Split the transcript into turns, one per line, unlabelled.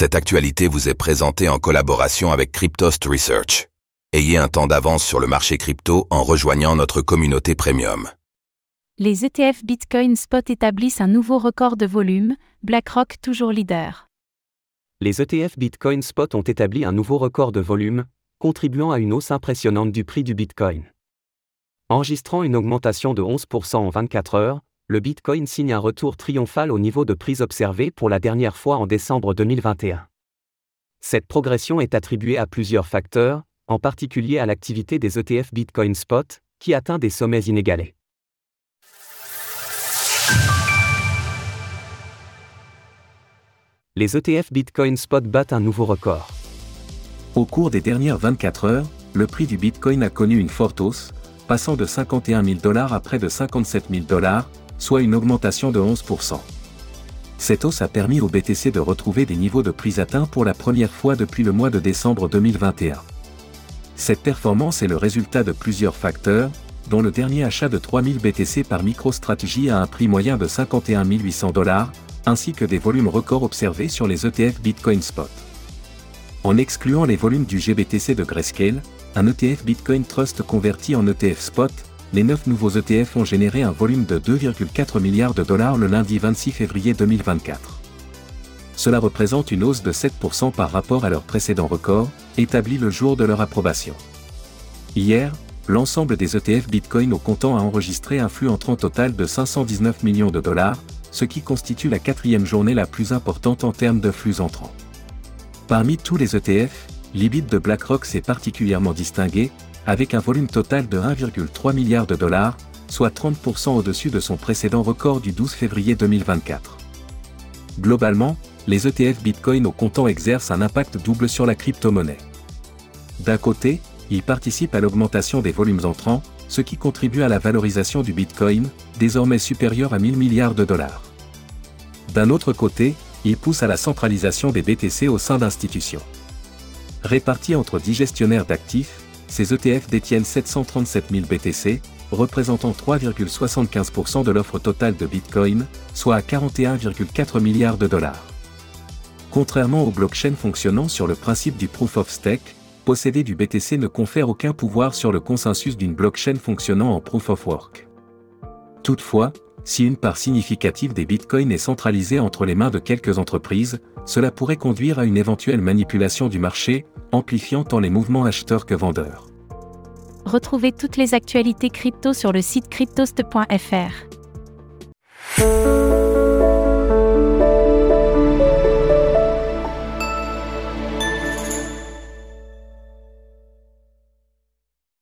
Cette actualité vous est présentée en collaboration avec Cryptost Research. Ayez un temps d'avance sur le marché crypto en rejoignant notre communauté premium.
Les ETF Bitcoin Spot établissent un nouveau record de volume, BlackRock toujours leader.
Les ETF Bitcoin Spot ont établi un nouveau record de volume, contribuant à une hausse impressionnante du prix du Bitcoin. Enregistrant une augmentation de 11% en 24 heures, le Bitcoin signe un retour triomphal au niveau de prix observé pour la dernière fois en décembre 2021. Cette progression est attribuée à plusieurs facteurs, en particulier à l'activité des ETF Bitcoin Spot, qui atteint des sommets inégalés. Les ETF Bitcoin Spot battent un nouveau record.
Au cours des dernières 24 heures, le prix du Bitcoin a connu une forte hausse, passant de 51 000 dollars à près de 57 000 dollars, soit une augmentation de 11%. Cette hausse a permis au BTC de retrouver des niveaux de prix atteints pour la première fois depuis le mois de décembre 2021. Cette performance est le résultat de plusieurs facteurs, dont le dernier achat de 3000 BTC par MicroStrategy à un prix moyen de 51 800 dollars, ainsi que des volumes records observés sur les ETF Bitcoin Spot. En excluant les volumes du GBTC de Grayscale, un ETF Bitcoin Trust converti en ETF Spot, les 9 nouveaux ETF ont généré un volume de 2,4 milliards de dollars le lundi 26 février 2024. Cela représente une hausse de 7% par rapport à leur précédent record, établi le jour de leur approbation. Hier, l'ensemble des ETF Bitcoin au comptant a enregistré un flux entrant total de 519 millions de dollars, ce qui constitue la quatrième journée la plus importante en termes de flux entrants. Parmi tous les ETF, l'IBIT de BlackRock s'est particulièrement distingué, avec un volume total de 1,3 milliard de dollars, soit 30% au-dessus de son précédent record du 12 février 2024. Globalement, les ETF Bitcoin au comptant exercent un impact double sur la crypto-monnaie. D'un côté, ils participent à l'augmentation des volumes entrants, ce qui contribue à la valorisation du Bitcoin, désormais supérieur à 1000 milliards de dollars. D'un autre côté, ils poussent à la centralisation des BTC au sein d'institutions. Répartis entre 10 gestionnaires d'actifs, ces ETF détiennent 737 000 BTC, représentant 3,75% de l'offre totale de Bitcoin, soit à 41,4 milliards de dollars. Contrairement aux blockchains fonctionnant sur le principe du proof of stake, posséder du BTC ne confère aucun pouvoir sur le consensus d'une blockchain fonctionnant en proof of work. Toutefois, si une part significative des bitcoins est centralisée entre les mains de quelques entreprises, cela pourrait conduire à une éventuelle manipulation du marché, amplifiant tant les mouvements acheteurs que vendeurs.
Retrouvez toutes les actualités crypto sur le site cryptost.fr.